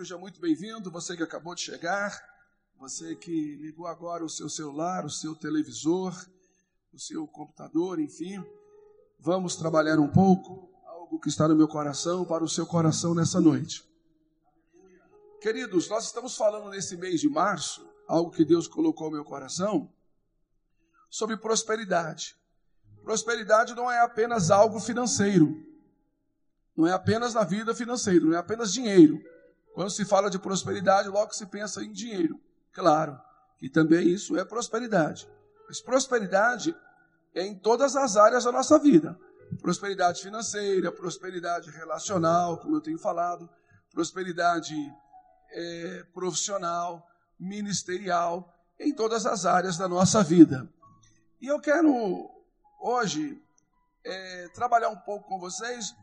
Seja muito bem-vindo, você que acabou de chegar, você que ligou agora o seu celular, o seu televisor, o seu computador, enfim. Vamos trabalhar um pouco algo que está no meu coração para o seu coração nessa noite. Queridos, nós estamos falando nesse mês de março, algo que Deus colocou no meu coração, sobre prosperidade. Prosperidade não é apenas algo financeiro, não é apenas na vida financeira, não é apenas dinheiro quando se fala de prosperidade, logo se pensa em dinheiro. Claro, e também isso é prosperidade. Mas prosperidade é em todas as áreas da nossa vida. Prosperidade financeira, prosperidade relacional, como eu tenho falado, prosperidade é, profissional, ministerial, em todas as áreas da nossa vida. E eu quero hoje é, trabalhar um pouco com vocês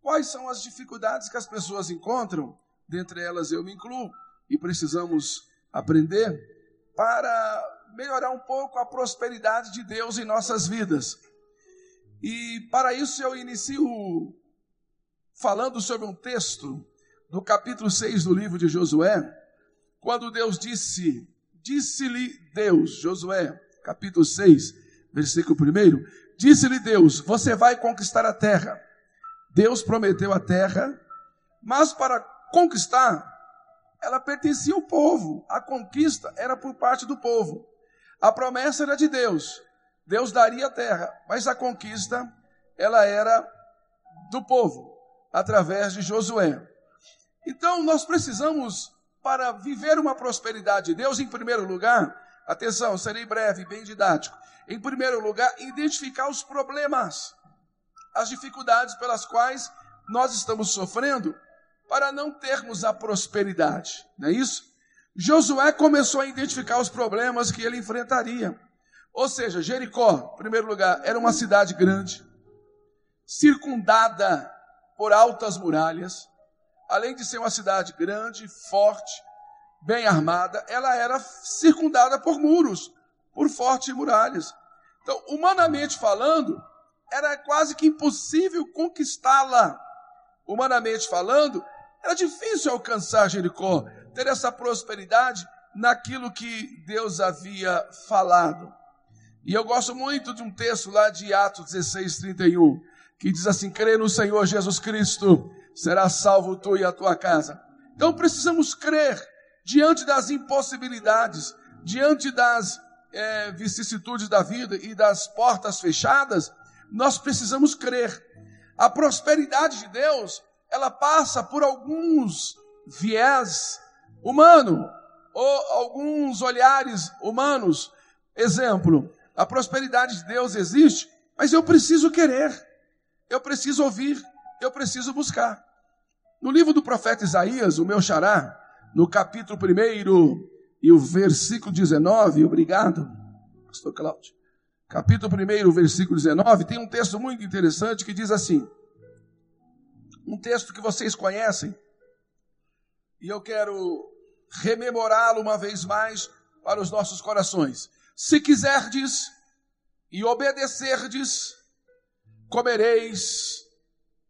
quais são as dificuldades que as pessoas encontram dentre elas eu me incluo, e precisamos aprender para melhorar um pouco a prosperidade de Deus em nossas vidas. E para isso eu inicio falando sobre um texto do capítulo 6 do livro de Josué, quando Deus disse, disse-lhe Deus, Josué, capítulo 6, versículo 1, disse-lhe Deus: Você vai conquistar a terra. Deus prometeu a terra, mas para conquistar, ela pertencia ao povo. A conquista era por parte do povo. A promessa era de Deus. Deus daria a terra, mas a conquista ela era do povo, através de Josué. Então nós precisamos para viver uma prosperidade de Deus, em primeiro lugar, atenção, serei breve, bem didático. Em primeiro lugar, identificar os problemas, as dificuldades pelas quais nós estamos sofrendo para não termos a prosperidade, não é isso? Josué começou a identificar os problemas que ele enfrentaria. Ou seja, Jericó, em primeiro lugar, era uma cidade grande, circundada por altas muralhas. Além de ser uma cidade grande, forte, bem armada, ela era circundada por muros, por fortes muralhas. Então, humanamente falando, era quase que impossível conquistá-la. Humanamente falando, era difícil alcançar Jericó, ter essa prosperidade naquilo que Deus havia falado. E eu gosto muito de um texto lá de Atos 16, 31, que diz assim: crê no Senhor Jesus Cristo, será salvo tu e a tua casa. Então precisamos crer diante das impossibilidades, diante das é, vicissitudes da vida e das portas fechadas, nós precisamos crer. A prosperidade de Deus ela passa por alguns viés humano ou alguns olhares humanos. Exemplo, a prosperidade de Deus existe, mas eu preciso querer, eu preciso ouvir, eu preciso buscar. No livro do profeta Isaías, o meu xará, no capítulo 1 e o versículo 19, obrigado, pastor Cláudio. Capítulo 1, versículo 19, tem um texto muito interessante que diz assim: um texto que vocês conhecem, e eu quero rememorá-lo uma vez mais para os nossos corações. Se quiserdes e obedecerdes, comereis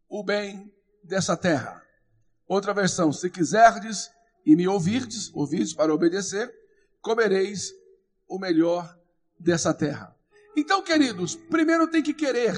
o bem dessa terra. Outra versão, se quiserdes e me ouvirdes, ouvirdes para obedecer, comereis o melhor dessa terra. Então, queridos, primeiro tem que querer,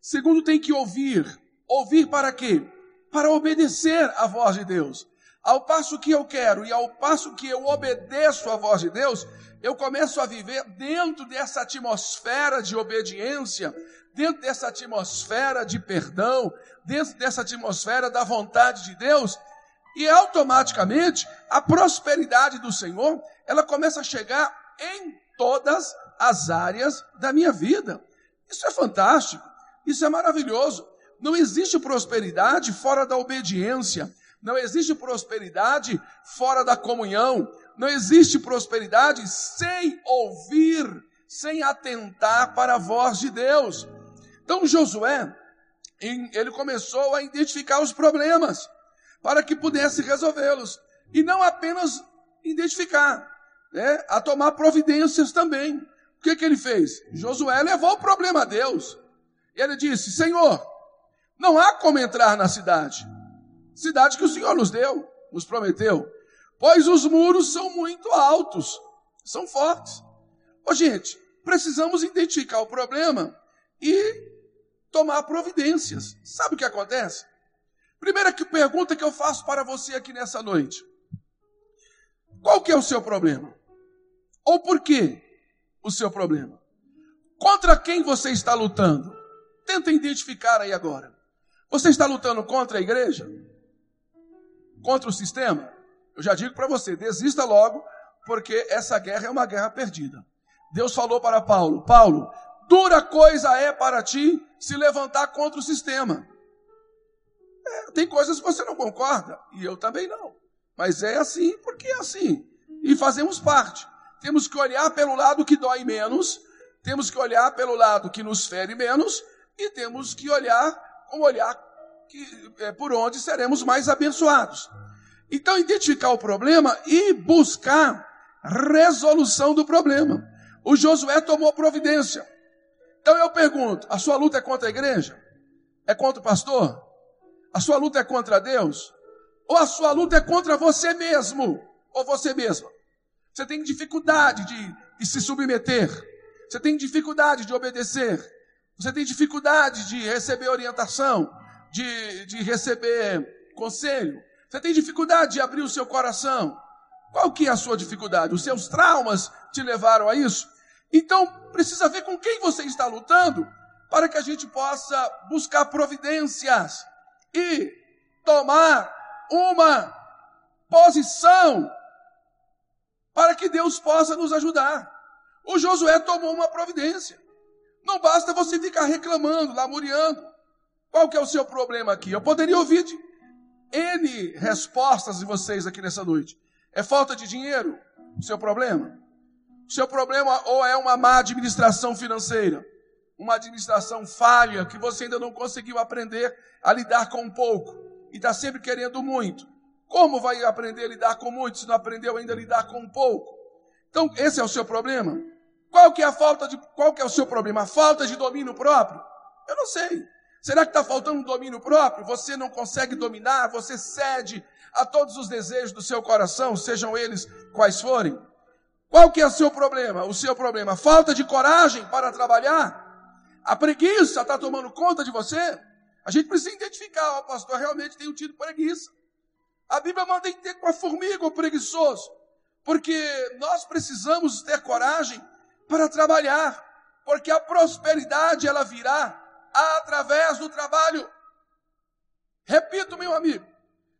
segundo tem que ouvir, Ouvir para quê? Para obedecer à voz de Deus. Ao passo que eu quero e ao passo que eu obedeço à voz de Deus, eu começo a viver dentro dessa atmosfera de obediência, dentro dessa atmosfera de perdão, dentro dessa atmosfera da vontade de Deus, e automaticamente a prosperidade do Senhor, ela começa a chegar em todas as áreas da minha vida. Isso é fantástico, isso é maravilhoso. Não existe prosperidade fora da obediência. Não existe prosperidade fora da comunhão. Não existe prosperidade sem ouvir, sem atentar para a voz de Deus. Então Josué, ele começou a identificar os problemas para que pudesse resolvê-los. E não apenas identificar, né, a tomar providências também. O que, que ele fez? Josué levou o problema a Deus. Ele disse: Senhor, não há como entrar na cidade. Cidade que o Senhor nos deu. nos prometeu, pois os muros são muito altos, são fortes. Ô, gente, precisamos identificar o problema e tomar providências. Sabe o que acontece? Primeira pergunta que eu faço para você aqui nessa noite. Qual que é o seu problema? Ou por que o seu problema? Contra quem você está lutando? Tenta identificar aí agora. Você está lutando contra a igreja? Contra o sistema? Eu já digo para você, desista logo, porque essa guerra é uma guerra perdida. Deus falou para Paulo: Paulo, dura coisa é para ti se levantar contra o sistema. É, tem coisas que você não concorda, e eu também não. Mas é assim porque é assim. E fazemos parte. Temos que olhar pelo lado que dói menos, temos que olhar pelo lado que nos fere menos, e temos que olhar com olhar que, é, por onde seremos mais abençoados. Então, identificar o problema e buscar resolução do problema. O Josué tomou providência. Então eu pergunto: a sua luta é contra a igreja? É contra o pastor? A sua luta é contra Deus? Ou a sua luta é contra você mesmo? Ou você mesma? Você tem dificuldade de, de se submeter. Você tem dificuldade de obedecer. Você tem dificuldade de receber orientação, de, de receber conselho. Você tem dificuldade de abrir o seu coração. Qual que é a sua dificuldade? Os seus traumas te levaram a isso? Então, precisa ver com quem você está lutando para que a gente possa buscar providências e tomar uma posição para que Deus possa nos ajudar. O Josué tomou uma providência. Não basta você ficar reclamando, lamuriando. Qual que é o seu problema aqui? Eu poderia ouvir de N respostas de vocês aqui nessa noite. É falta de dinheiro o seu problema? O seu problema ou é uma má administração financeira, uma administração falha que você ainda não conseguiu aprender a lidar com pouco e está sempre querendo muito. Como vai aprender a lidar com muito se não aprendeu ainda a lidar com pouco? Então, esse é o seu problema? Qual que é a falta de, qual que é o seu problema? A falta de domínio próprio? Eu não sei. Será que está faltando domínio próprio? Você não consegue dominar, você cede a todos os desejos do seu coração, sejam eles quais forem. Qual que é o seu problema? O seu problema, falta de coragem para trabalhar? A preguiça está tomando conta de você? A gente precisa identificar, o pastor realmente tem tido preguiça. A Bíblia manda ter com a formiga o preguiçoso, porque nós precisamos ter coragem para trabalhar, porque a prosperidade ela virá através do trabalho. Repito, meu amigo,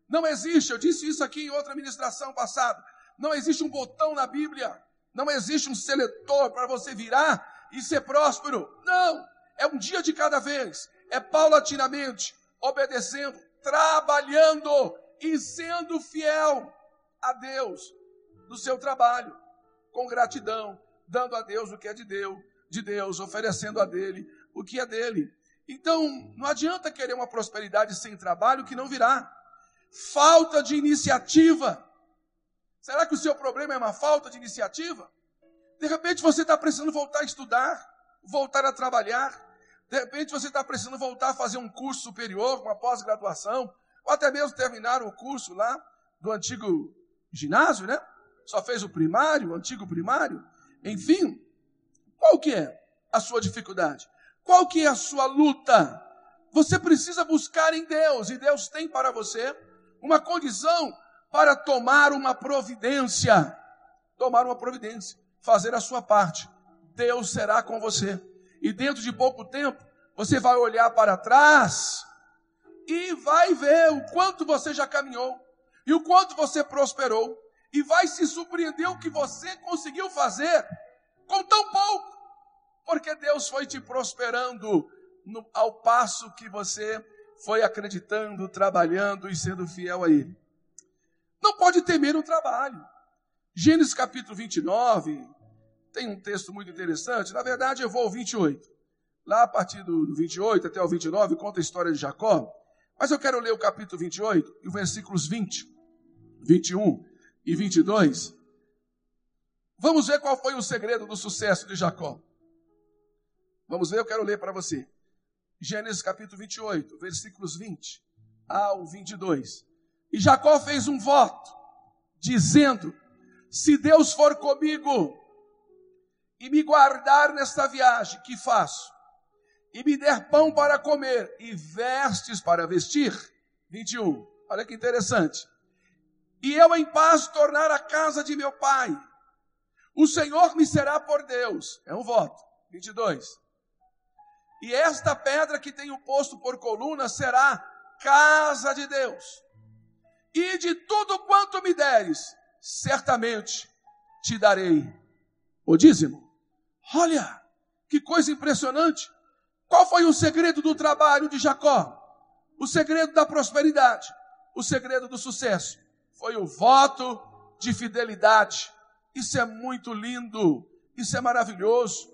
não existe, eu disse isso aqui em outra ministração passada, não existe um botão na Bíblia, não existe um seletor para você virar e ser próspero. Não, é um dia de cada vez, é paulatinamente, obedecendo, trabalhando e sendo fiel a Deus no seu trabalho, com gratidão, dando a Deus o que é de Deus, de Deus, oferecendo a dele o que é dele. Então, não adianta querer uma prosperidade sem trabalho que não virá falta de iniciativa. Será que o seu problema é uma falta de iniciativa? De repente você está precisando voltar a estudar, voltar a trabalhar. De repente você está precisando voltar a fazer um curso superior, uma pós-graduação, ou até mesmo terminar o curso lá do antigo ginásio, né? Só fez o primário, o antigo primário. Enfim, qual que é a sua dificuldade? Qual que é a sua luta? Você precisa buscar em Deus, e Deus tem para você uma condição para tomar uma providência. Tomar uma providência, fazer a sua parte. Deus será com você. E dentro de pouco tempo, você vai olhar para trás e vai ver o quanto você já caminhou e o quanto você prosperou e vai se surpreender o que você conseguiu fazer com tão pouco, porque Deus foi te prosperando no, ao passo que você foi acreditando, trabalhando e sendo fiel a Ele. Não pode temer o trabalho. Gênesis capítulo 29, tem um texto muito interessante. Na verdade, eu vou ao 28. Lá a partir do 28 até o 29, conta a história de Jacó. Mas eu quero ler o capítulo 28 e os versículos 20, 21 e 22. Vamos ver qual foi o segredo do sucesso de Jacó. Vamos ver, eu quero ler para você. Gênesis capítulo 28, versículos 20 ao 22. E Jacó fez um voto, dizendo: Se Deus for comigo e me guardar nesta viagem que faço, e me der pão para comer e vestes para vestir. 21. Olha que interessante. E eu em paz tornar a casa de meu pai. O Senhor me será por Deus. É um voto. 22. E esta pedra que tenho posto por coluna será casa de Deus. E de tudo quanto me deres, certamente te darei o dízimo. Olha, que coisa impressionante. Qual foi o segredo do trabalho de Jacó? O segredo da prosperidade, o segredo do sucesso foi o voto de fidelidade. Isso é muito lindo, isso é maravilhoso.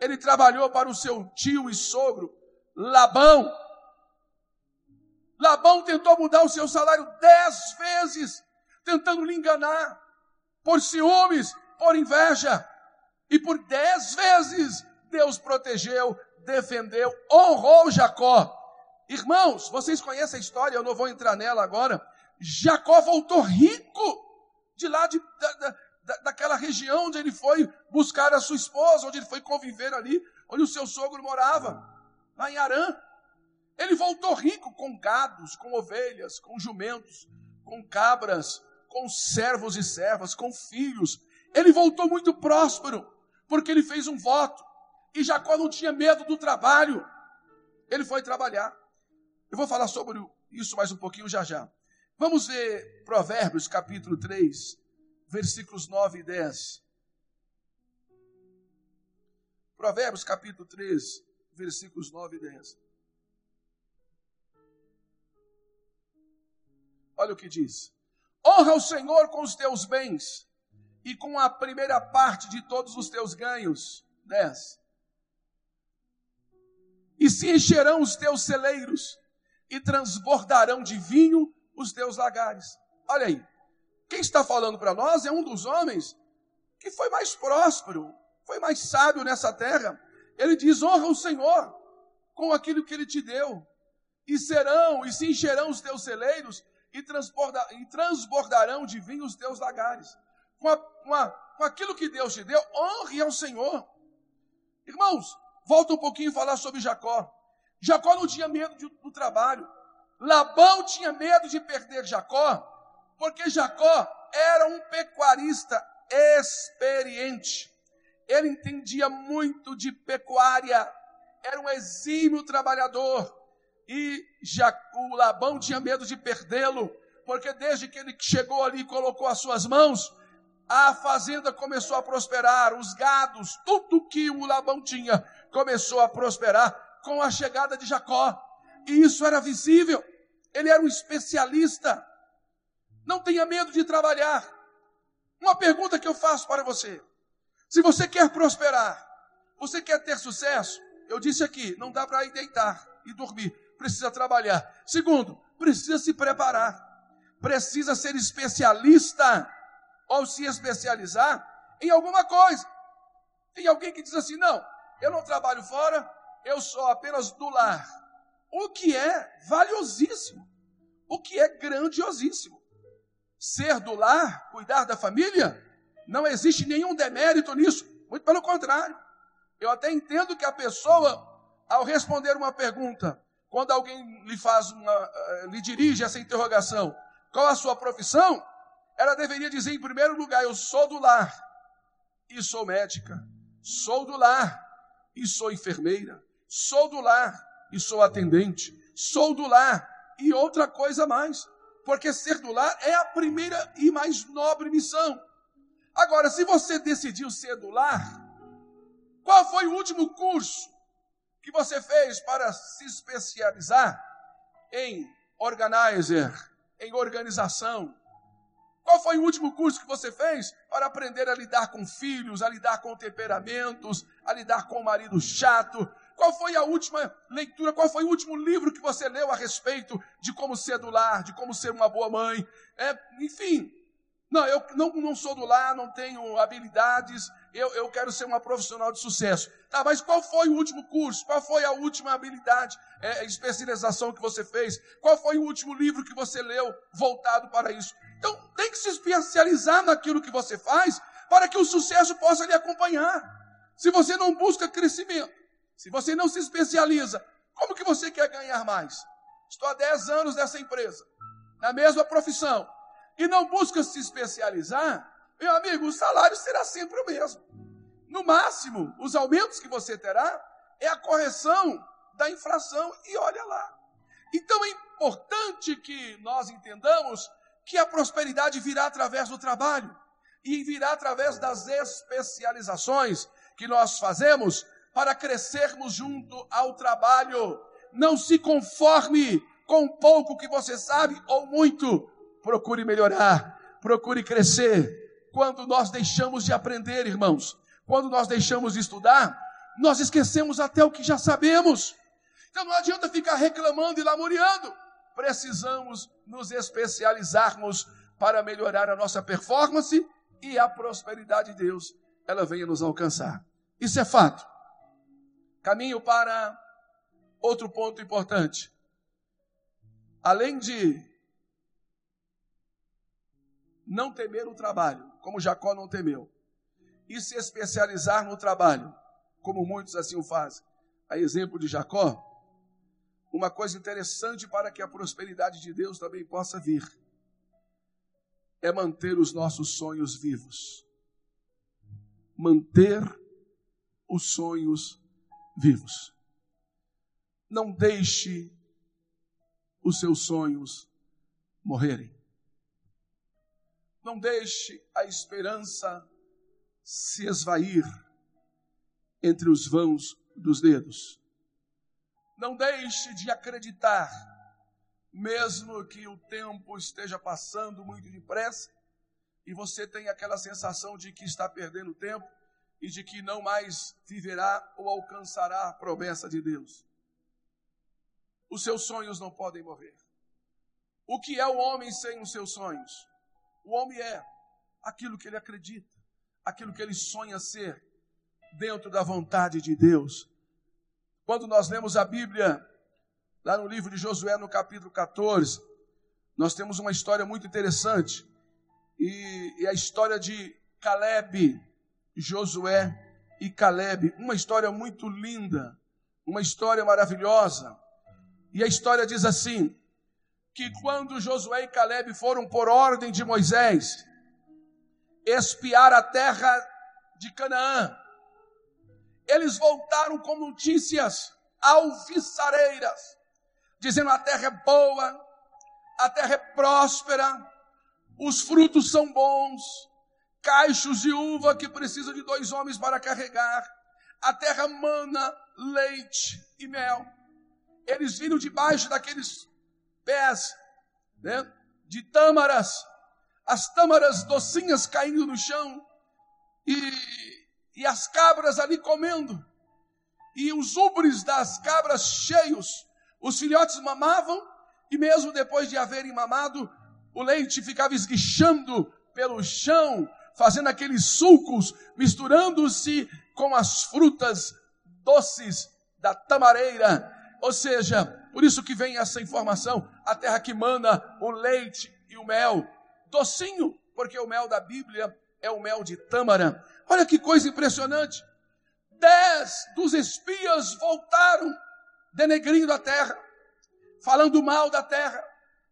Ele trabalhou para o seu tio e sogro, Labão. Labão tentou mudar o seu salário dez vezes, tentando lhe enganar, por ciúmes, por inveja. E por dez vezes Deus protegeu, defendeu, honrou Jacó. Irmãos, vocês conhecem a história, eu não vou entrar nela agora. Jacó voltou rico de lá de, da, da, daquela região onde ele foi buscar a sua esposa, onde ele foi conviver ali, onde o seu sogro morava, lá em Arã. Ele voltou rico com gados, com ovelhas, com jumentos, com cabras, com servos e servas, com filhos. Ele voltou muito próspero, porque ele fez um voto. E Jacó não tinha medo do trabalho. Ele foi trabalhar. Eu vou falar sobre isso mais um pouquinho já já. Vamos ver Provérbios capítulo 3, versículos 9 e 10. Provérbios capítulo 3, versículos 9 e 10. Olha o que diz: Honra o Senhor com os teus bens e com a primeira parte de todos os teus ganhos. 10 e se encherão os teus celeiros, e transbordarão de vinho os teus lagares. Olha aí, quem está falando para nós é um dos homens que foi mais próspero, foi mais sábio nessa terra. Ele diz: honra o Senhor com aquilo que ele te deu, e serão, e se encherão os teus celeiros, e, e transbordarão de vinho os teus lagares. Com, a, com, a, com aquilo que Deus te deu, honre ao Senhor. Irmãos, Volta um pouquinho e falar sobre Jacó. Jacó não tinha medo de, do trabalho. Labão tinha medo de perder Jacó, porque Jacó era um pecuarista experiente. Ele entendia muito de pecuária, era um exímio trabalhador. E o Labão tinha medo de perdê-lo, porque desde que ele chegou ali e colocou as suas mãos, a fazenda começou a prosperar, os gados, tudo que o Labão tinha começou a prosperar com a chegada de Jacó. E isso era visível. Ele era um especialista. Não tenha medo de trabalhar. Uma pergunta que eu faço para você: se você quer prosperar, você quer ter sucesso, eu disse aqui, não dá para ir deitar e dormir, precisa trabalhar. Segundo, precisa se preparar, precisa ser especialista ou se especializar em alguma coisa. Tem alguém que diz assim: não, eu não trabalho fora, eu sou apenas do lar. O que é valiosíssimo, o que é grandiosíssimo. Ser do lar, cuidar da família, não existe nenhum demérito nisso, muito pelo contrário. Eu até entendo que a pessoa, ao responder uma pergunta, quando alguém lhe faz uma, eh, lhe dirige essa interrogação, qual a sua profissão? ela deveria dizer em primeiro lugar: Eu sou do lar e sou médica, sou do lar e sou enfermeira, sou do lar e sou atendente, sou do lar e outra coisa mais, porque ser do lar é a primeira e mais nobre missão. Agora, se você decidiu ser do lar, qual foi o último curso que você fez para se especializar em organizer, em organização, qual foi o último curso que você fez para aprender a lidar com filhos, a lidar com temperamentos, a lidar com o marido chato? Qual foi a última leitura, qual foi o último livro que você leu a respeito de como ser do lar, de como ser uma boa mãe? É, enfim, Não, eu não, não sou do lar, não tenho habilidades, eu, eu quero ser uma profissional de sucesso. Tá, mas qual foi o último curso? Qual foi a última habilidade, é, especialização que você fez? Qual foi o último livro que você leu voltado para isso? Então, tem que se especializar naquilo que você faz para que o sucesso possa lhe acompanhar. Se você não busca crescimento, se você não se especializa, como que você quer ganhar mais? Estou há 10 anos nessa empresa, na mesma profissão e não busca se especializar, meu amigo, o salário será sempre o mesmo. No máximo, os aumentos que você terá é a correção da inflação e olha lá. Então é importante que nós entendamos que a prosperidade virá através do trabalho e virá através das especializações que nós fazemos para crescermos junto ao trabalho. Não se conforme com pouco que você sabe ou muito, procure melhorar, procure crescer. Quando nós deixamos de aprender, irmãos, quando nós deixamos de estudar, nós esquecemos até o que já sabemos. Então não adianta ficar reclamando e lamuriando. Precisamos nos especializarmos para melhorar a nossa performance e a prosperidade de Deus, ela venha nos alcançar. Isso é fato. Caminho para outro ponto importante. Além de não temer o trabalho, como Jacó não temeu, e se especializar no trabalho, como muitos assim o fazem. A exemplo de Jacó, uma coisa interessante para que a prosperidade de Deus também possa vir é manter os nossos sonhos vivos. Manter os sonhos vivos. Não deixe os seus sonhos morrerem. Não deixe a esperança se esvair entre os vãos dos dedos. Não deixe de acreditar, mesmo que o tempo esteja passando muito depressa e você tenha aquela sensação de que está perdendo tempo e de que não mais viverá ou alcançará a promessa de Deus. Os seus sonhos não podem morrer. O que é o homem sem os seus sonhos? O homem é aquilo que ele acredita, aquilo que ele sonha ser, dentro da vontade de Deus. Quando nós lemos a Bíblia, lá no livro de Josué, no capítulo 14, nós temos uma história muito interessante. E, e a história de Caleb, Josué e Caleb. Uma história muito linda, uma história maravilhosa. E a história diz assim: que quando Josué e Caleb foram por ordem de Moisés espiar a terra de Canaã, eles voltaram com notícias alvissareiras, dizendo a terra é boa, a terra é próspera, os frutos são bons, caixos de uva que precisa de dois homens para carregar, a terra mana leite e mel. Eles viram debaixo daqueles pés né, de tâmaras, as tâmaras docinhas caindo no chão, e, e as cabras ali comendo, e os ubres das cabras cheios, os filhotes mamavam, e mesmo depois de haverem mamado, o leite ficava esguichando pelo chão, fazendo aqueles sulcos, misturando-se com as frutas doces da tamareira. Ou seja, por isso que vem essa informação, a terra que manda o leite e o mel. Docinho, porque o mel da Bíblia é o mel de tâmara. Olha que coisa impressionante. Dez dos espias voltaram denegrindo a terra, falando mal da terra.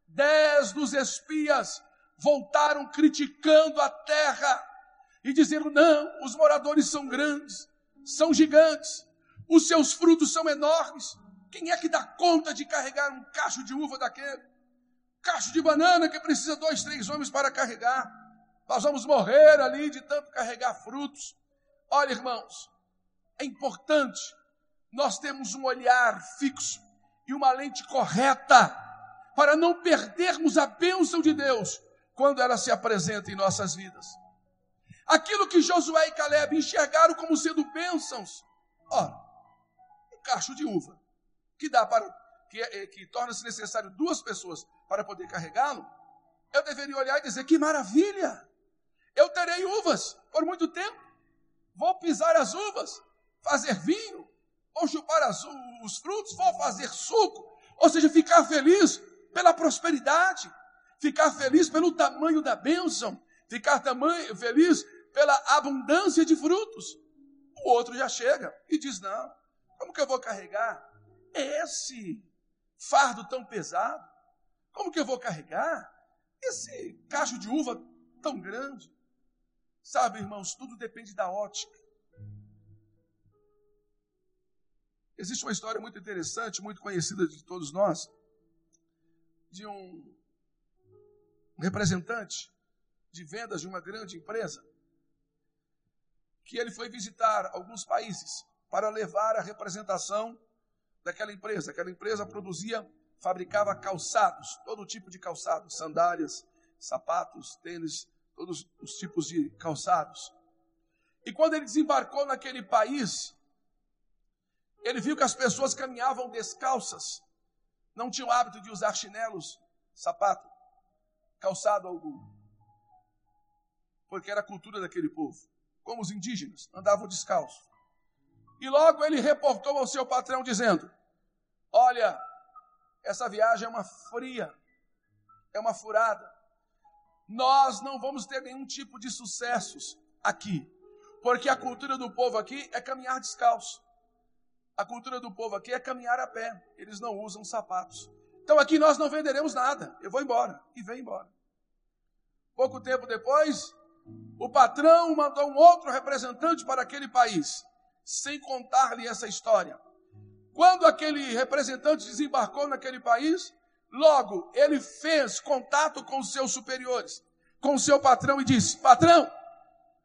Dez dos espias voltaram criticando a terra e dizendo: não, os moradores são grandes, são gigantes, os seus frutos são enormes. Quem é que dá conta de carregar um cacho de uva daquele? Cacho de banana que precisa dois, três homens para carregar. Nós vamos morrer ali de tanto carregar frutos. Olha, irmãos, é importante nós termos um olhar fixo e uma lente correta para não perdermos a bênção de Deus quando ela se apresenta em nossas vidas. Aquilo que Josué e Caleb enxergaram como sendo bênçãos, ora, um cacho de uva, que dá para que, é, que torna-se necessário duas pessoas para poder carregá-lo, eu deveria olhar e dizer que maravilha! Eu terei uvas por muito tempo. Vou pisar as uvas, fazer vinho, vou chupar as, os frutos, vou fazer suco. Ou seja, ficar feliz pela prosperidade, ficar feliz pelo tamanho da bênção, ficar tamanho, feliz pela abundância de frutos. O outro já chega e diz: Não, como que eu vou carregar esse fardo tão pesado? Como que eu vou carregar esse cacho de uva tão grande? Sabe, irmãos, tudo depende da ótica. Existe uma história muito interessante, muito conhecida de todos nós, de um representante de vendas de uma grande empresa, que ele foi visitar alguns países para levar a representação daquela empresa. Aquela empresa produzia, fabricava calçados, todo tipo de calçados, sandálias, sapatos, tênis, todos os tipos de calçados. E quando ele desembarcou naquele país, ele viu que as pessoas caminhavam descalças, não tinham hábito de usar chinelos, sapato, calçado algum, porque era a cultura daquele povo. Como os indígenas, andavam descalços. E logo ele reportou ao seu patrão dizendo: Olha, essa viagem é uma fria, é uma furada. Nós não vamos ter nenhum tipo de sucessos aqui, porque a cultura do povo aqui é caminhar descalço. A cultura do povo aqui é caminhar a pé. Eles não usam sapatos. Então aqui nós não venderemos nada. Eu vou embora. E vem embora. Pouco tempo depois, o patrão mandou um outro representante para aquele país, sem contar-lhe essa história. Quando aquele representante desembarcou naquele país, logo ele fez contato com os seus superiores, com o seu patrão e disse: Patrão,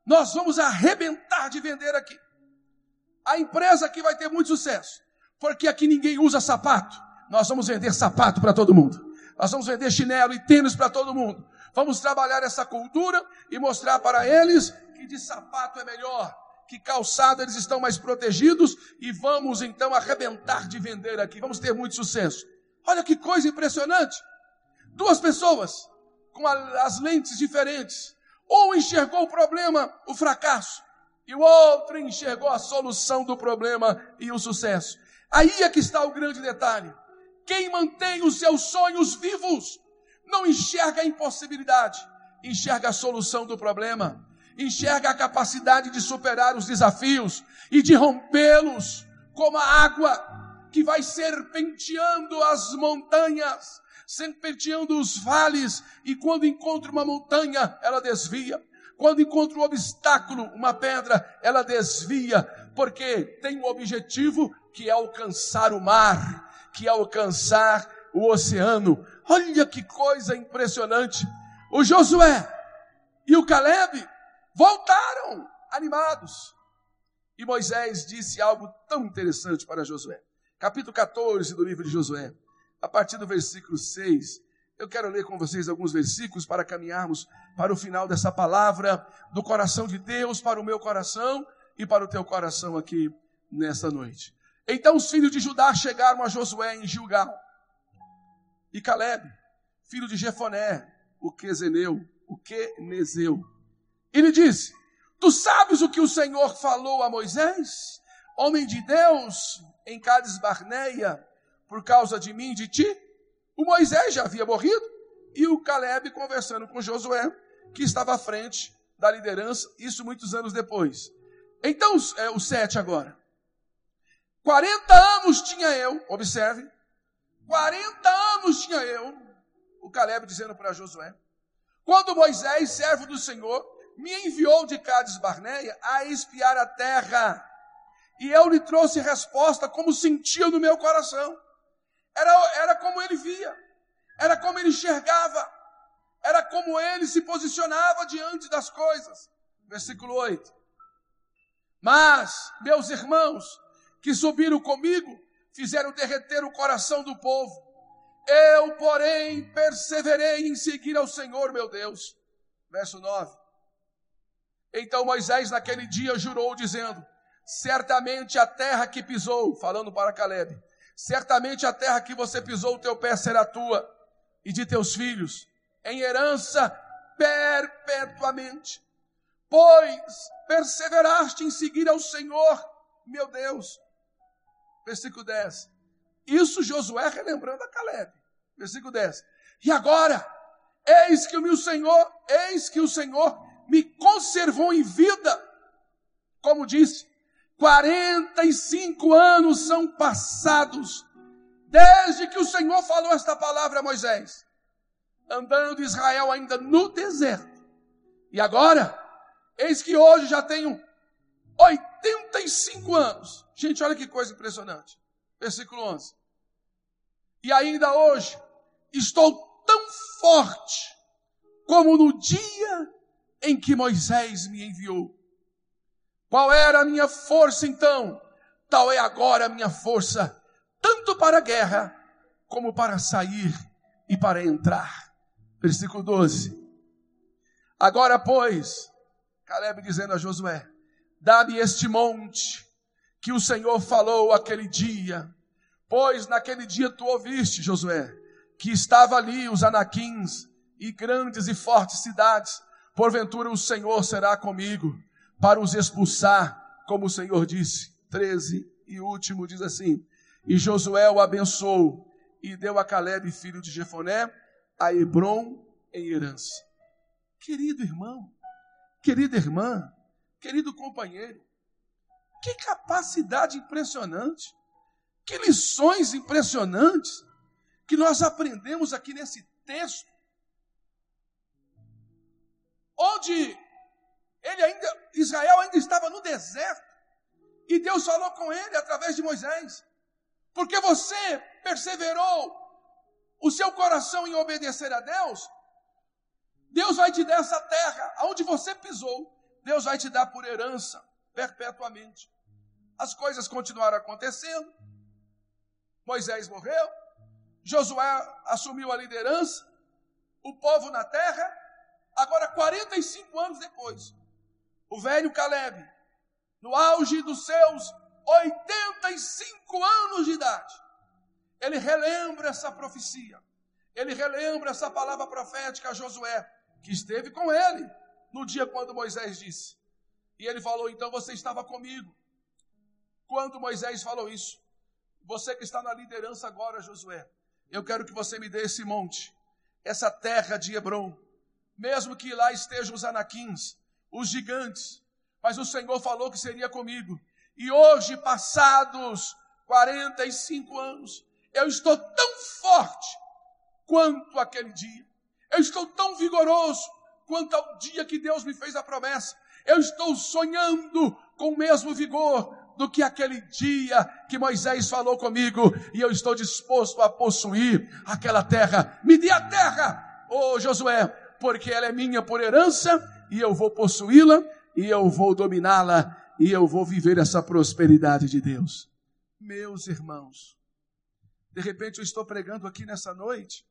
nós vamos arrebentar de vender aqui. A empresa aqui vai ter muito sucesso, porque aqui ninguém usa sapato. Nós vamos vender sapato para todo mundo. Nós vamos vender chinelo e tênis para todo mundo. Vamos trabalhar essa cultura e mostrar para eles que de sapato é melhor, que calçado eles estão mais protegidos e vamos então arrebentar de vender aqui. Vamos ter muito sucesso. Olha que coisa impressionante. Duas pessoas com as lentes diferentes. Um enxergou o problema, o fracasso e o outro enxergou a solução do problema e o sucesso. Aí é que está o grande detalhe. Quem mantém os seus sonhos vivos não enxerga a impossibilidade, enxerga a solução do problema, enxerga a capacidade de superar os desafios e de rompê-los, como a água que vai serpenteando as montanhas, serpenteando os vales, e quando encontra uma montanha, ela desvia. Quando encontra um obstáculo, uma pedra, ela desvia, porque tem um objetivo que é alcançar o mar, que alcançar o oceano. Olha que coisa impressionante. O Josué e o Caleb voltaram animados. E Moisés disse algo tão interessante para Josué. Capítulo 14 do livro de Josué, a partir do versículo 6. Eu quero ler com vocês alguns versículos para caminharmos para o final dessa palavra do coração de Deus para o meu coração e para o teu coração aqui nessa noite. Então os filhos de Judá chegaram a Josué em Gilgal. E Caleb, filho de Jefoné, o Quezeneu, o Quenezeu. E lhe disse: Tu sabes o que o Senhor falou a Moisés, homem de Deus, em Cades Barneia, por causa de mim e de ti? O Moisés já havia morrido e o Caleb conversando com Josué, que estava à frente da liderança, isso muitos anos depois. Então, é, o sete agora. 40 anos tinha eu, observe, 40 anos tinha eu, o Caleb dizendo para Josué, quando Moisés, servo do Senhor, me enviou de Cades Barneia a espiar a terra, e eu lhe trouxe resposta como sentia no meu coração. Era, era como ele via, era como ele enxergava, era como ele se posicionava diante das coisas. Versículo 8. Mas, meus irmãos, que subiram comigo, fizeram derreter o coração do povo. Eu, porém, perseverei em seguir ao Senhor, meu Deus. Verso 9. Então Moisés, naquele dia, jurou, dizendo: Certamente a terra que pisou, falando para Caleb, certamente a terra que você pisou, o teu pé será tua e de teus filhos, em herança perpetuamente. pois perseveraste em seguir ao Senhor, meu Deus. Versículo 10. Isso Josué relembrando a Caleb. Versículo 10. E agora, eis que o meu Senhor, eis que o Senhor me conservou em vida. Como disse, 45 anos são passados desde que o Senhor falou esta palavra a Moisés, andando Israel ainda no deserto. E agora, eis que hoje já tenho 85 anos. Gente, olha que coisa impressionante. Versículo 11. E ainda hoje estou tão forte como no dia em que Moisés me enviou. Qual era a minha força então? Tal é agora a minha força, tanto para a guerra, como para sair e para entrar. Versículo 12. Agora, pois, Caleb dizendo a Josué: Dá-me este monte que o Senhor falou aquele dia, pois naquele dia tu ouviste, Josué, que estava ali os anaquins e grandes e fortes cidades. Porventura o Senhor será comigo para os expulsar, como o Senhor disse. 13 e último diz assim: E Josué o abençoou e deu a Caleb, filho de Jefoné, a Hebron em herança. Querido irmão, querida irmã, querido companheiro, que capacidade impressionante, que lições impressionantes que nós aprendemos aqui nesse texto, onde ele ainda, Israel ainda estava no deserto. E Deus falou com ele através de Moisés. Porque você perseverou o seu coração em obedecer a Deus, Deus vai te dar essa terra, aonde você pisou, Deus vai te dar por herança perpetuamente. As coisas continuaram acontecendo. Moisés morreu, Josué assumiu a liderança, o povo na terra. Agora, 45 anos depois, o velho Caleb, no auge dos seus 85 anos de idade, ele relembra essa profecia, ele relembra essa palavra profética a Josué, que esteve com ele no dia quando Moisés disse. E ele falou: Então você estava comigo. Quando Moisés falou isso, você que está na liderança agora, Josué, eu quero que você me dê esse monte, essa terra de Hebron, mesmo que lá estejam os anaquins, os gigantes, mas o Senhor falou que seria comigo. E hoje, passados 45 anos, eu estou tão forte quanto aquele dia. Eu estou tão vigoroso quanto ao dia que Deus me fez a promessa. Eu estou sonhando com o mesmo vigor do que aquele dia que Moisés falou comigo, e eu estou disposto a possuir aquela terra. Me dê a terra, ô oh, Josué, porque ela é minha por herança e eu vou possuí-la, e eu vou dominá-la, e eu vou viver essa prosperidade de Deus. Meus irmãos, de repente eu estou pregando aqui nessa noite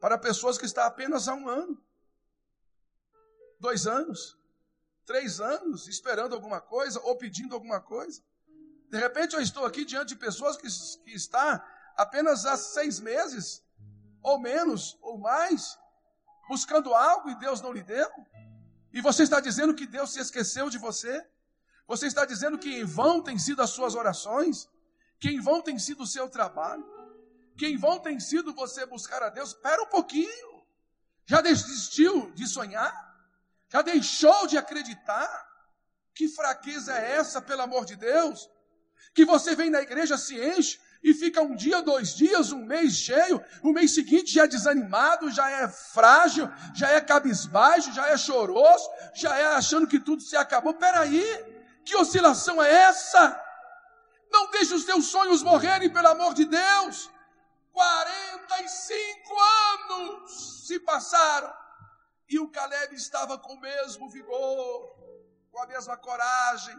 para pessoas que estão apenas há um ano, dois anos, três anos esperando alguma coisa ou pedindo alguma coisa. De repente eu estou aqui diante de pessoas que, que está apenas há seis meses, ou menos, ou mais, buscando algo e Deus não lhe deu. E você está dizendo que Deus se esqueceu de você? Você está dizendo que em vão tem sido as suas orações? Que em vão tem sido o seu trabalho? Que em vão tem sido você buscar a Deus? Espera um pouquinho. Já desistiu de sonhar? Já deixou de acreditar? Que fraqueza é essa, pelo amor de Deus? Que você vem na igreja, se enche, e fica um dia, dois dias, um mês cheio, o mês seguinte já é desanimado, já é frágil, já é cabisbaixo, já é choroso, já é achando que tudo se acabou. Peraí, que oscilação é essa? Não deixe os teus sonhos morrerem, pelo amor de Deus. 45 anos se passaram e o Caleb estava com o mesmo vigor, com a mesma coragem,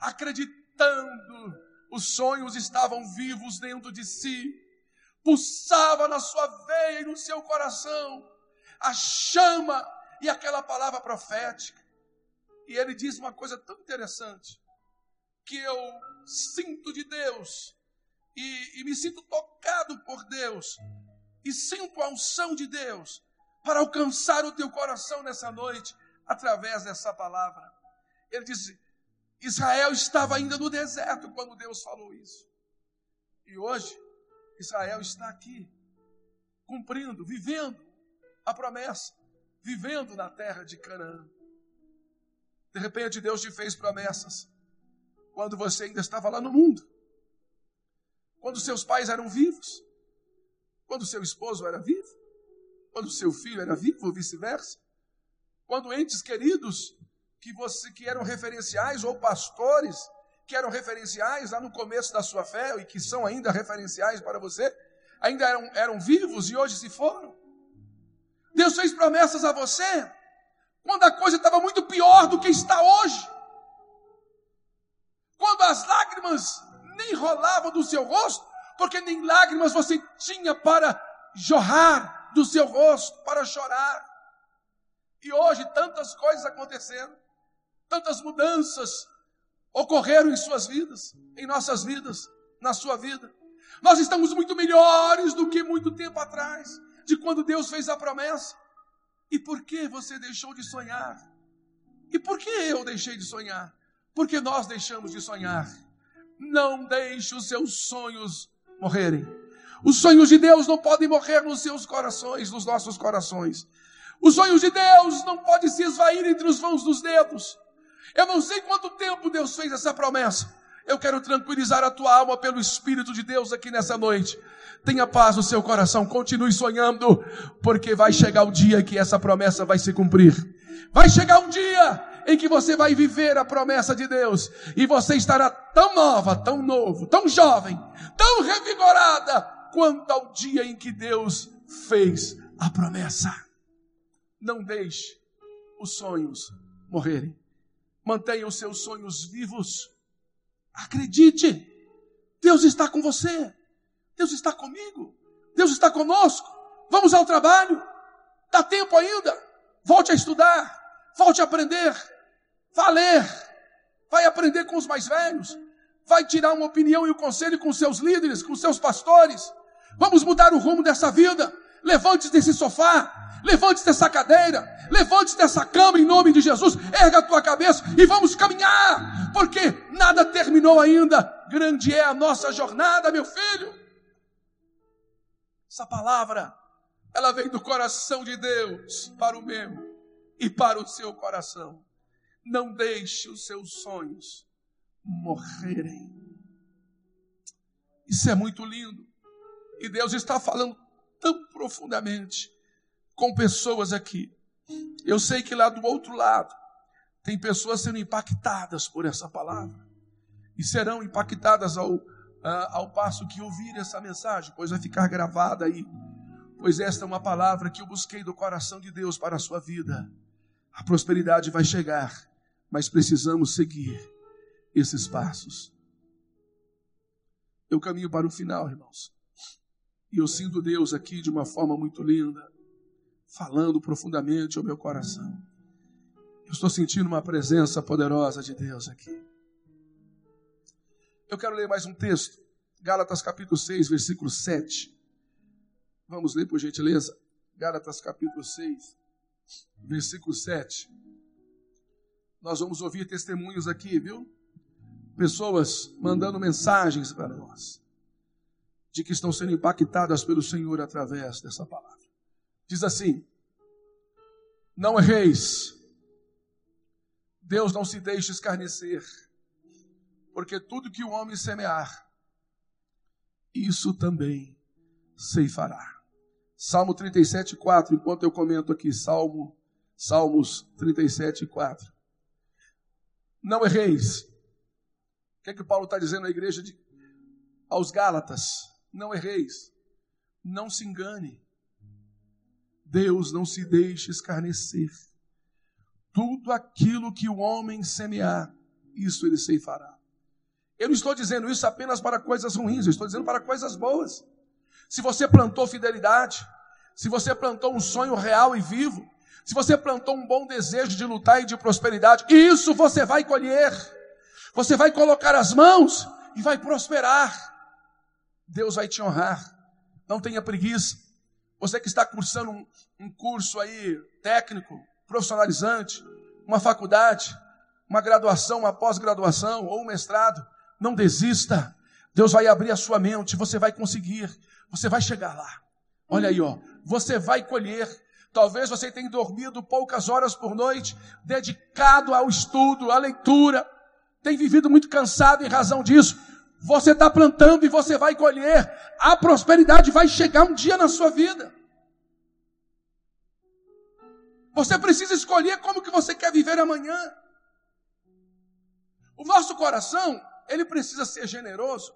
acreditando os sonhos estavam vivos dentro de si, pulsava na sua veia e no seu coração a chama e aquela palavra profética. E ele diz uma coisa tão interessante, que eu sinto de Deus, e, e me sinto tocado por Deus, e sinto a unção de Deus para alcançar o teu coração nessa noite. através dessa palavra. Ele disse: Israel estava ainda no deserto quando Deus falou isso. E hoje, Israel está aqui, cumprindo, vivendo a promessa, vivendo na terra de Canaã. De repente, Deus te fez promessas quando você ainda estava lá no mundo, quando seus pais eram vivos, quando seu esposo era vivo, quando seu filho era vivo, ou vice-versa, quando entes queridos que você que eram referenciais ou pastores que eram referenciais lá no começo da sua fé e que são ainda referenciais para você, ainda eram, eram vivos e hoje se foram. Deus fez promessas a você quando a coisa estava muito pior do que está hoje. Quando as lágrimas nem rolavam do seu rosto, porque nem lágrimas você tinha para jorrar do seu rosto, para chorar. E hoje tantas coisas aconteceram, tantas mudanças ocorreram em suas vidas, em nossas vidas, na sua vida. Nós estamos muito melhores do que muito tempo atrás, de quando Deus fez a promessa. E por que você deixou de sonhar? E por que eu deixei de sonhar? Porque nós deixamos de sonhar. Não deixe os seus sonhos morrerem. Os sonhos de Deus não podem morrer nos seus corações, nos nossos corações. Os sonhos de Deus não podem se esvair entre os vãos dos dedos. Eu não sei quanto tempo Deus fez essa promessa. Eu quero tranquilizar a tua alma pelo Espírito de Deus aqui nessa noite. Tenha paz no seu coração, continue sonhando, porque vai chegar o dia que essa promessa vai se cumprir. Vai chegar um dia em que você vai viver a promessa de Deus e você estará tão nova, tão novo, tão jovem, tão revigorada quanto ao dia em que Deus fez a promessa. Não deixe os sonhos morrerem. Mantenha os seus sonhos vivos. Acredite, Deus está com você. Deus está comigo. Deus está conosco. Vamos ao trabalho. Dá tempo ainda. Volte a estudar. Volte a aprender. Vá ler. Vai aprender com os mais velhos. Vai tirar uma opinião e um conselho com seus líderes, com seus pastores. Vamos mudar o rumo dessa vida. Levante-se desse sofá. Levante-se dessa cadeira, levante-se dessa cama em nome de Jesus, erga a tua cabeça e vamos caminhar, porque nada terminou ainda. Grande é a nossa jornada, meu filho. Essa palavra, ela vem do coração de Deus para o meu e para o seu coração. Não deixe os seus sonhos morrerem. Isso é muito lindo. E Deus está falando tão profundamente com pessoas aqui. Eu sei que lá do outro lado tem pessoas sendo impactadas por essa palavra e serão impactadas ao, ao passo que ouvir essa mensagem, pois vai ficar gravada aí. Pois esta é uma palavra que eu busquei do coração de Deus para a sua vida. A prosperidade vai chegar, mas precisamos seguir esses passos. Eu caminho para o final, irmãos. E eu sinto Deus aqui de uma forma muito linda falando profundamente ao meu coração. Eu estou sentindo uma presença poderosa de Deus aqui. Eu quero ler mais um texto, Gálatas capítulo 6, versículo 7. Vamos ler por gentileza. Gálatas capítulo 6, versículo 7. Nós vamos ouvir testemunhos aqui, viu? Pessoas mandando mensagens para nós, de que estão sendo impactadas pelo Senhor através dessa palavra. Diz assim: Não erreis, Deus não se deixe escarnecer, porque tudo que o homem semear, isso também ceifará. Salmo 37, 4, enquanto eu comento aqui, Salmo, Salmos 37, 4. Não erreis. O que é que Paulo está dizendo à igreja de, aos Gálatas? Não erreis. Não se engane. Deus não se deixa escarnecer. Tudo aquilo que o homem semear, isso ele ceifará. Eu não estou dizendo isso apenas para coisas ruins, eu estou dizendo para coisas boas. Se você plantou fidelidade, se você plantou um sonho real e vivo, se você plantou um bom desejo de lutar e de prosperidade, isso você vai colher. Você vai colocar as mãos e vai prosperar. Deus vai te honrar. Não tenha preguiça. Você que está cursando um, um curso aí técnico, profissionalizante, uma faculdade, uma graduação, uma pós-graduação ou um mestrado, não desista. Deus vai abrir a sua mente, você vai conseguir, você vai chegar lá. Olha aí, ó, você vai colher. Talvez você tenha dormido poucas horas por noite, dedicado ao estudo, à leitura, tem vivido muito cansado em razão disso. Você está plantando e você vai colher. A prosperidade vai chegar um dia na sua vida. Você precisa escolher como que você quer viver amanhã. O nosso coração, ele precisa ser generoso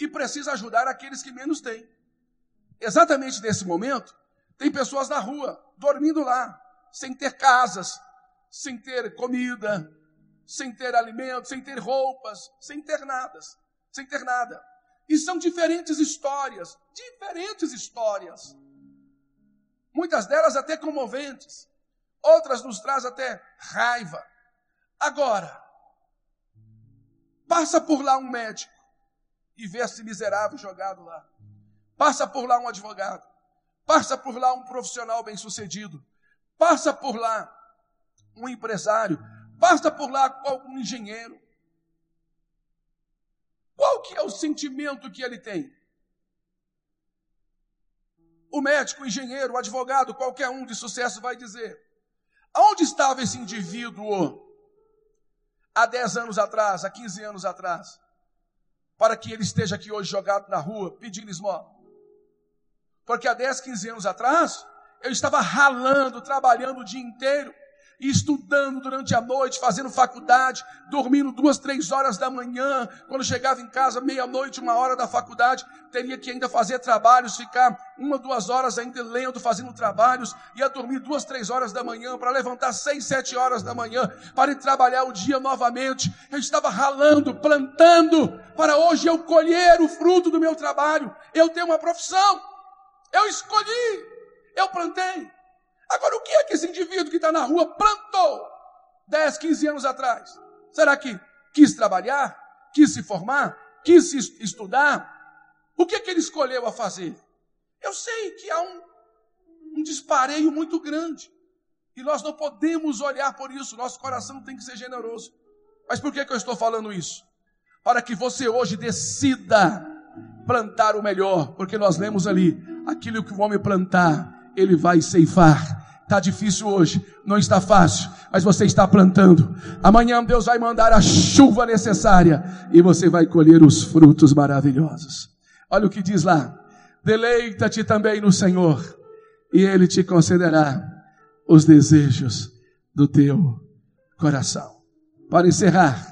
e precisa ajudar aqueles que menos têm. Exatamente nesse momento, tem pessoas na rua, dormindo lá, sem ter casas, sem ter comida, sem ter alimento, sem ter roupas, sem ter nada, sem ter nada. E são diferentes histórias, diferentes histórias. Muitas delas até comoventes, outras nos traz até raiva. Agora, passa por lá um médico e vê esse miserável jogado lá. Passa por lá um advogado, passa por lá um profissional bem-sucedido, passa por lá um empresário, passa por lá um engenheiro. Qual que é o sentimento que ele tem? O médico, o engenheiro, o advogado, qualquer um de sucesso vai dizer: aonde estava esse indivíduo há 10 anos atrás, há 15 anos atrás, para que ele esteja aqui hoje jogado na rua pedindo esmola? Porque há 10, 15 anos atrás, eu estava ralando, trabalhando o dia inteiro, estudando durante a noite, fazendo faculdade, dormindo duas, três horas da manhã. Quando chegava em casa, meia-noite, uma hora da faculdade, teria que ainda fazer trabalhos, ficar uma, duas horas ainda lendo, fazendo trabalhos, ia dormir duas, três horas da manhã, para levantar seis, sete horas da manhã, para ir trabalhar o dia novamente. Eu estava ralando, plantando, para hoje eu colher o fruto do meu trabalho. Eu tenho uma profissão, eu escolhi, eu plantei. Agora, o que é que esse indivíduo que está na rua plantou 10, 15 anos atrás? Será que quis trabalhar? Quis se formar? Quis estudar? O que é que ele escolheu a fazer? Eu sei que há um, um dispareio muito grande. E nós não podemos olhar por isso. Nosso coração tem que ser generoso. Mas por que, que eu estou falando isso? Para que você hoje decida plantar o melhor. Porque nós lemos ali: aquilo que o homem plantar, ele vai ceifar. Está difícil hoje, não está fácil, mas você está plantando. Amanhã Deus vai mandar a chuva necessária e você vai colher os frutos maravilhosos. Olha o que diz lá: deleita-te também no Senhor, e Ele te concederá os desejos do teu coração. Para encerrar,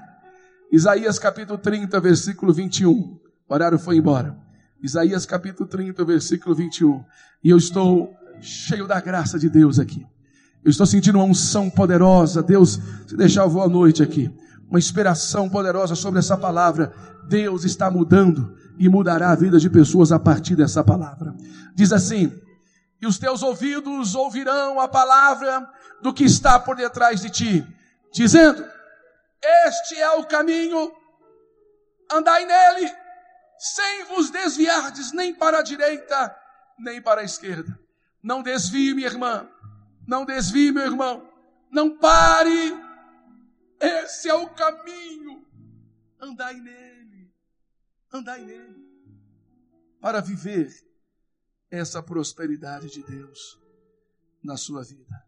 Isaías capítulo 30, versículo 21. O horário foi embora. Isaías capítulo 30, versículo 21. E eu estou cheio da graça de Deus aqui. Eu estou sentindo uma unção poderosa. Deus, se deixar, eu vou à noite aqui. Uma inspiração poderosa sobre essa palavra. Deus está mudando e mudará a vida de pessoas a partir dessa palavra. Diz assim: E os teus ouvidos ouvirão a palavra do que está por detrás de ti, dizendo: Este é o caminho, andai nele, sem vos desviardes nem para a direita, nem para a esquerda. Não desvie, minha irmã. Não desvie, meu irmão. Não pare. Esse é o caminho. Andai nele. Andai nele. Para viver essa prosperidade de Deus na sua vida.